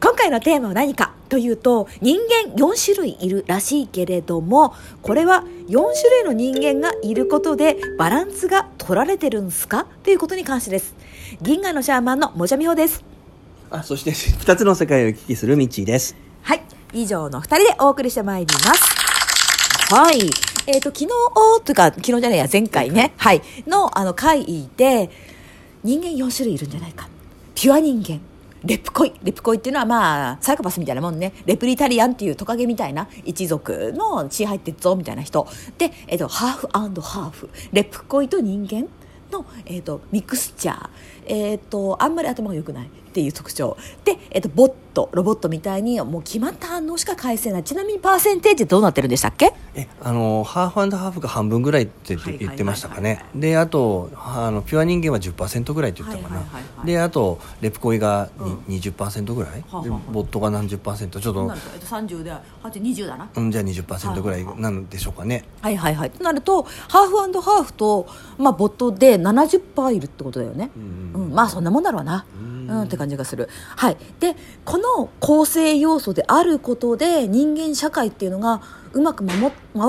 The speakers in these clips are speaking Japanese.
今回のテーマは何かというと人間4種類いるらしいけれどもこれは4種類の人間がいることでバランスが取られてるんすか？ということに関してです。銀河のシャーマンのもじゃみほです。あそして2つの世界を行き来するミッチーです。はい。以上の2人でお送りしてまいります。はい。えっ、ー、と昨日というか昨日じゃないや前回ね。はい。のあの会で人間4種類いるんじゃないか。ピュア人間レプコイレプコイっていうのはまあサイコパスみたいなもんね。レプリタリアンっていうトカゲみたいな一族の血入ってっぞみたいな人。で、えっと、ハーフハーフ。レプコイと人間の、えっと、ミクスチャー、えっと、あんまり頭が良くないっていう特徴。で、えっと、ボットロボットみたいにもう決まった反応しか返せない。ちなみにパーセンテージどうなってるんでしたっけ？えあのハーフハーフが半分ぐらいって言ってましたかね。であとあのピュア人間は10%ぐらいって言ったかな、であとレプコイがに、うん、20%ぐらい、はあはあ、ボットが何十パーセント？ちょっと、えっと、30で20だな、うん、じゃあ20%ぐらいなんでしょうかね。はいはいはい。となるとハーフハーフと、まあ、ボットで70%いるってことだよね、うん、うん、まあそんなもんだろうな、うんうんって感じがする。はい。で、この構成要素であることで人間社会っていうのがうまく回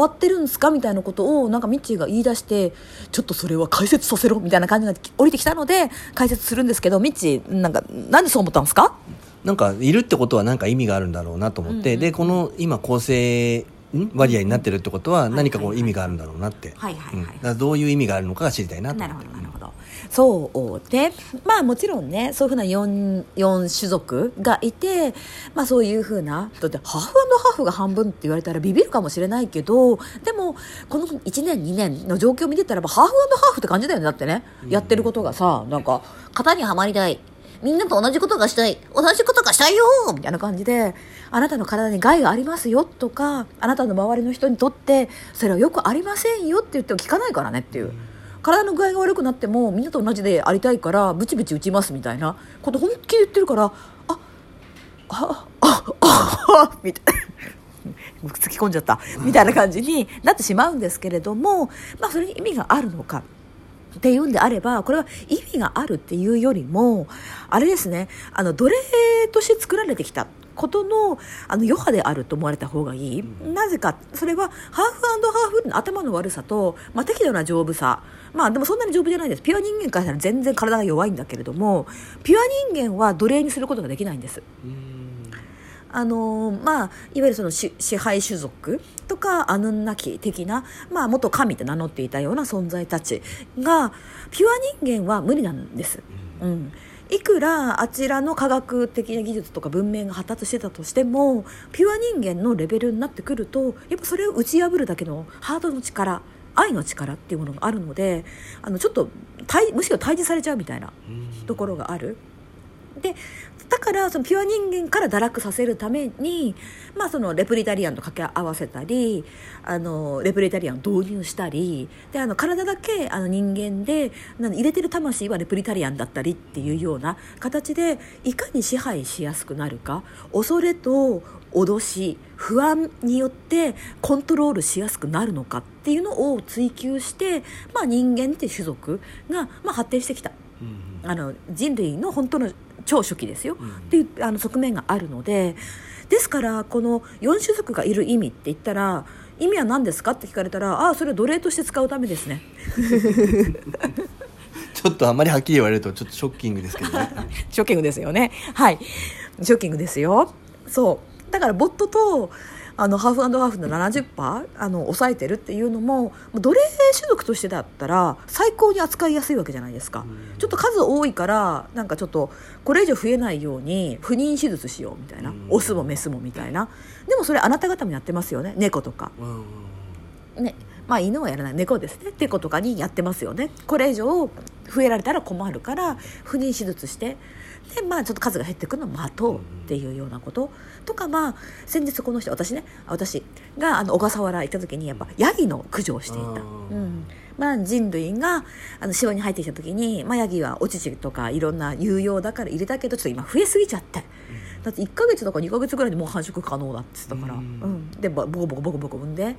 ってるんですかみたいなことをなんかミッチーが言い出してちょっとそれは解説させろみたいな感じが降りてきたので解説するんですけどミッチーなんかなんでそう思ったんですか？なんかいるってことは何か意味があるんだろうなと思って、うんうん、でこの今構成割合になってるってことは何かこう意味があるんだろうなって、はいはいはい、どういう意味があるのかが知りたいなとなるほどなるほど。そうでまあもちろんねそういうふうな 4, 4種族がいてまあそういうふうなだってハーフハーフが半分って言われたらビビるかもしれないけどでもこの1年2年の状況を見てたらハーフハーフって感じだよねだってね、やってることがさなんか型にはまりたいみんなと同じことがしたい。同じことがしたいよみたいな感じで、あなたの体に害がありますよとか、あなたの周りの人にとって、それはよくありませんよって言っても聞かないからねっていう。体の具合が悪くなってもみんなと同じでありたいからブチブチ打ちますみたいなこと本気で言ってるからあああああみたいな 突き込んじゃったみたいな感じになってしまうんですけれども、まあ、それに意味があるのかっていうんであればこれは意味があるっていうよりもあれですねあの奴隷として作られてきたことのあの余波であると思われた方がいい、うん、なぜかそれはハーフハーフの頭の悪さと、まあ、適度な丈夫さ。まあでもそんなに丈夫じゃないです。ピュア人間からしたら全然体が弱いんだけれどもピュア人間は奴隷にすることができないんです。あのまあ、いわゆるその支配種族とかアヌンナキ的な、まあ、元神って名乗っていたような存在たちがピュア人間は無理なんです。うんいくらあちらの科学的な技術とか文明が発達してたとしてもピュア人間のレベルになってくるとやっぱそれを打ち破るだけのハードの力愛の力っていうものがあるのであのちょっとむしろ対峙されちゃうみたいなところがある。でだからそのピュア人間から堕落させるために、まあ、そのレプリタリアンと掛け合わせたりあのレプリタリアンを導入したりであの体だけあの人間で入れてる魂はレプリタリアンだったりっていうような形でいかに支配しやすくなるか恐れと脅し不安によってコントロールしやすくなるのかっていうのを追求して、まあ、人間って種族が、まあ、発展してきた。あの人類の本当の超初期ですよ、うん、っていうあの側面があるのでですからこの4種族がいる意味って言ったら意味は何ですかって聞かれたらああそれは奴隷として使うためですね。ちょっとあまりはっきり言われるとちょっとショッキングですけどね。ショッキングですよね。はい。ショッキングですよ。そう。だからボットとあのハーフハーフの70%あの抑えてるっていうのも奴隷種族としてだったら最高に扱いやすいわけじゃないですか、ちょっと数多いからなんかちょっとこれ以上増えないように不妊手術しようみたいな、オスもメスもみたいな。でもそれあなた方もやってますよね。猫とか。ねまあ犬はやらない猫ですね猫とかにやってますよね。これ以上増えられたら困るから不妊手術してでまあちょっと数が減ってくるのを待とうっていうようなこと。とかまあ先日この人私ね私があの小笠原行った時にやっぱヤギの駆除をしていた。うん。まあ、人類があの城に入ってきた時に、まあ、ヤギはお乳とかいろんな有用だから入れたけどちょっと今増えすぎちゃって。だって1か月とか2か月ぐらいでもう繁殖可能だって言ったから、うん、でボコボコボコボコ産んで。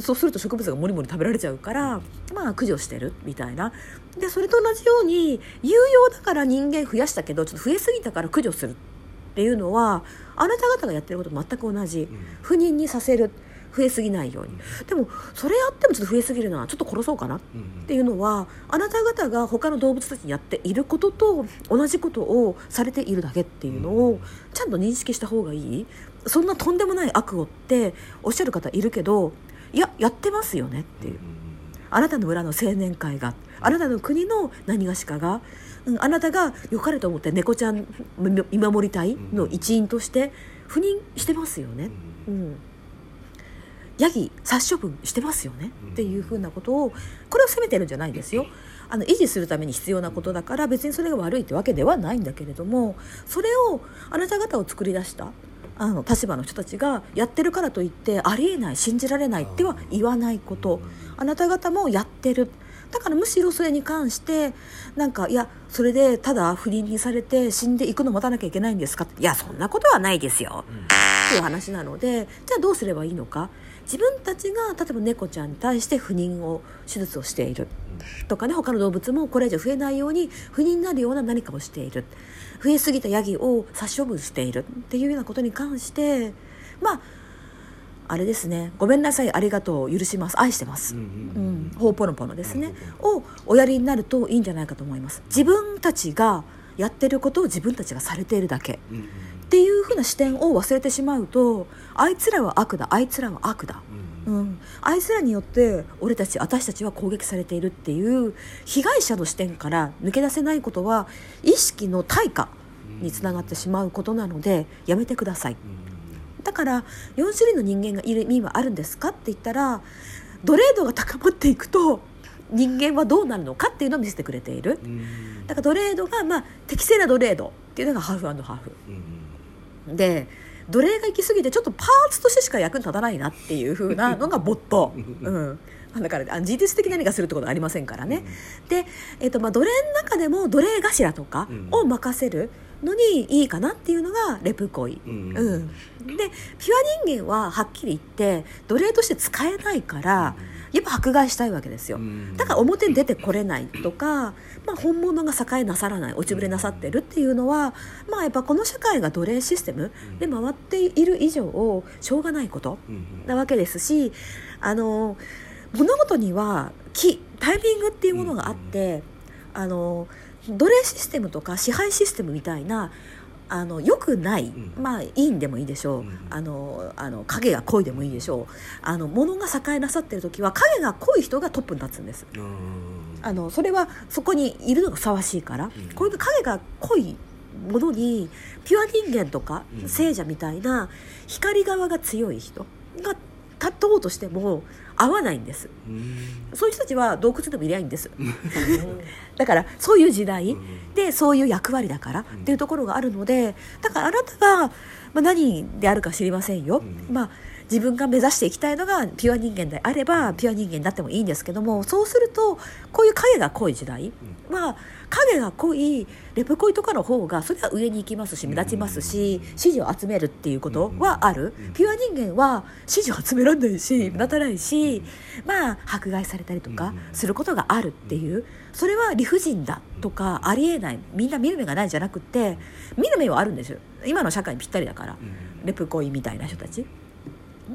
そうすると植物がもりもり食べられちゃうからまあ駆除してるみたいな。でそれと同じように有用だから人間増やしたけどちょっと増えすぎたから駆除するっっていうのはあなた方がやってることと全く同じ、不妊にさせる増えすぎないように、でもそれやってもちょっと増えすぎるなちょっと殺そうかな。っていうのはあなた方が他の動物たちにやっていることと同じことをされているだけっていうのをちゃんと認識した方がいい。そんなとんでもない悪をっておっしゃる方いるけどいややってますよねっていう。あなたの村の青年会があなたの国の何がしかが、うん、あなたが良かれと思って猫ちゃん見守り隊の一員として赴任してますよね。うんヤギ殺処分してますよね、っていうふうなことをこれを責めてるんじゃないですよ。あの維持するために必要なことだから別にそれが悪いってわけではないんだけれどもそれをあなた方を作り出したあの立場の人たちがやってるからといってありえない信じられないっては言わないこと。あなた方もやってる。だからむしろそれに関してなんかいやそれでただ不倫にされて死んでいくのを待たなきゃいけないんですかいやそんなことはないですよ、うん、っていう話なのでじゃあどうすればいいのか自分たちが例えば猫ちゃんに対して不妊を手術をしている。とかね他の動物もこれ以上増えないように不妊になるような何かをしている。増えすぎたヤギを殺処分している。っていうようなことに関してまああれですね。ごめんなさいありがとう許します。愛してます、うん、ほうぽのぽのですね。をおやりになるといいんじゃないかと思います。自分たちがやってることを自分たちがされているだけ、うんな視点を忘れてしまうとあいつらは悪だあいつらは悪だ、うん、うん、あいつらによって俺たち私たちは攻撃されているっていう被害者の視点から抜け出せないことは意識の対価につながってしまうことなのでやめてください。だから4種類の人間がいる意味はあるんですかって言ったら奴隷度が高まっていくと人間はどうなるのかっていうのを見せてくれている。だから奴隷度が、まあ、適正な奴隷度っていうのがハーフハーフ。で奴隷が行き過ぎてちょっとパーツとしてしか役に立たないなっていうふうな のがボット。うん。だから事実的に何かするってことはありませんからね、うん、で、えーとまあ、奴隷の中でも奴隷頭とかを任せるのにいいかなっていうのがレプコイ、うん、うん、でピュア人間ははっきり言って奴隷として使えないから、うんやっぱ迫害したいわけですよ。だから表に出てこれないとか、まあ、本物が栄えなさらない落ちぶれなさってるっていうのは、まあ、やっぱこの社会が奴隷システムで回っている以上しょうがないことなわけですしあの物事にはタイミングっていうものがあってあの奴隷システムとか支配システムみたいなあの良くない、うん、まあいいんでもいいでしょう、うん、あのあの影が濃いでもいいでしょう。あの物が栄えなさってる時は影が濃い人がトップに立つんです。あのそれはそこにいるのがふさわしいから、こういう影が濃いものにピュア人間とか聖者みたいな光側が強い人が立とうとしても合わないんです。そういう人たちは洞窟でもいりゃいいんです。だからそういう時代。でそういう役割だからっていうところがあるのでだからあなたが、まあ、何であるか知りませんよ、まあ自分が目指していきたいのがピュア人間であればピュア人間になってもいいんですけどもそうするとこういう影が濃い時代は影が濃いレプ恋とかの方がそれは上に行きますし目立ちますし支持を集めるっていうことはある。ピュア人間は支持を集められないし目立たないしまあ迫害されたりとかすることがあるっていう。それは理不尽だとかありえない。みんな見る目がないじゃなくて見る目はあるんですよ。今の社会にぴったりだから。レプ恋みたいな人たち。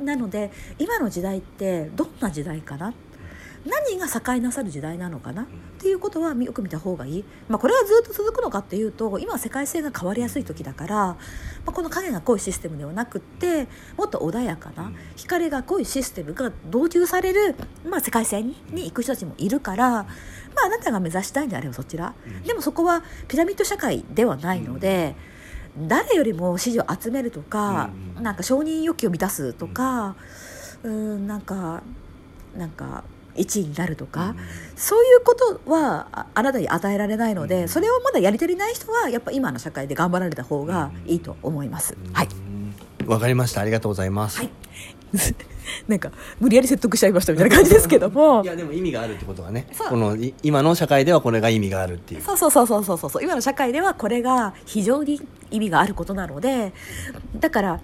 なので今の時代ってどんな時代かな？何が栄えなさる時代なのかな？っていうことはよく見た方がいい、まあ、これがずっと続くのかっていうと今は世界性が変わりやすい時だから、まあ、この影が濃いシステムではなくってもっと穏やかな光が濃いシステムが導入される、まあ、世界線に行く人たちもいるから、まあ、あなたが目指したいんであればそちら。でもそこはピラミッド社会ではないので。誰よりも支持を集めるとか、なんか承認欲求を満たすとか、うん、なんかなんか1位になるとか、うん、そういうことはあなたに与えられないので、うん、それをまだやり足りない人はやっぱ今の社会で頑張られた方がいいと思います。うん、はいわかりました。ありがとうございます、はい なんか無理やり説得しちゃいましたみたいな感じですけども。いや でも意味があるってことはね。この今の社会ではこれが意味があるっていう。そうそうそうそうそうそう。今の社会ではこれが非常に意味があることなのでだから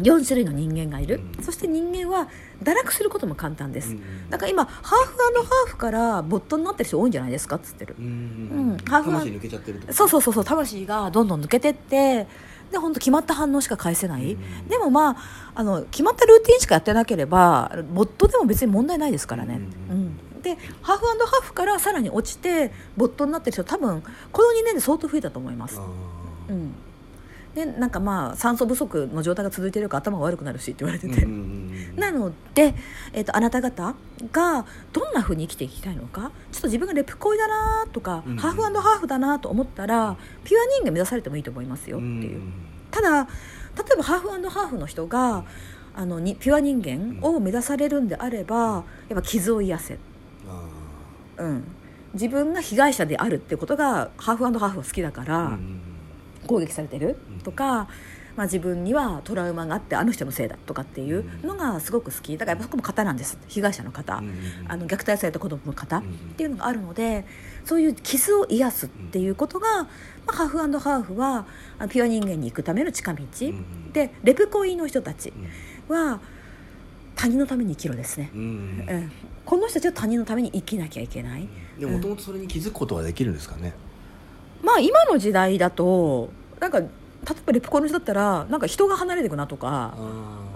4種類の人間がいる、うん、そして人間は堕落することも簡単です、うん、だから今ハーフハーフからボットになってる人多いんじゃないですかっつってる、うん、ハーフ魂抜けちゃってるそうそうそうそう。魂がどんどん抜けてってで本当決まった反応しか返せない、でもまああの決まったルーティンしかやってなければボットでも別に問題ないですからね、うん。でハーフハーフからさらに落ちてボットになってる人多分この2年で相当増えたと思います。うん。でなんかまあ酸素不足の状態が続いているから頭が悪くなるしって言われてて、なので、えーと、あなた方がどんなふうに生きていきたいのかちょっと自分がレプコイだなとか、うん、ハーフハーフだなと思ったらピュア人間目指されてもいいと思いますよっていう、ただ例えばハーフハーフの人があのにピュア人間を目指されるんであればやっぱ傷を癒せ、うん、自分が被害者であるってことがハーフハーフは好きだから。うん攻撃されてるとか、まあ、自分にはトラウマがあってあの人のせいだとかっていうのがすごく好き。だからやっぱそこも方なんです。被害者の方、あの虐待された子供の方っていうのがあるのでそういう傷を癒すっていうことが、まあ、ハーフハーフはピュア人間に行くための近道、でレプコイの人たちは他人のために生きろですね、うん、この人たちは他人のために生きなきゃいけない。でもともとそれに気づくことはできるんですかね、まあ今の時代だとなんか例えばレプコの人だったらなんか人が離れていくなとか、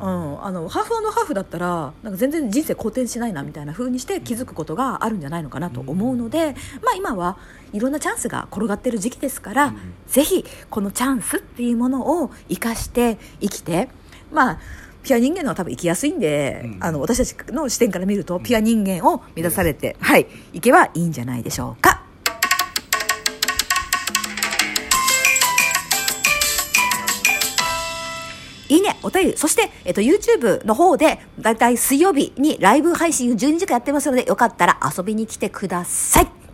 うん、あのハーフハーフだったらなんか全然人生好転しないなみたいな風にして気づくことがあるんじゃないのかなと思うので、うん、まあ、今はいろんなチャンスが転がってる時期ですから、うん、ぜひこのチャンスっていうものを生かして生きてまあピュア人間のは多分生きやすいんで、うん、あの私たちの視点から見るとピュア人間を目指されて、はい、いけばいいんじゃないでしょうか。いいね、お便り、そして、えっと、YouTube の方で、だいたい水曜日にライブ配信12時間やってますので、よかったら遊びに来てください。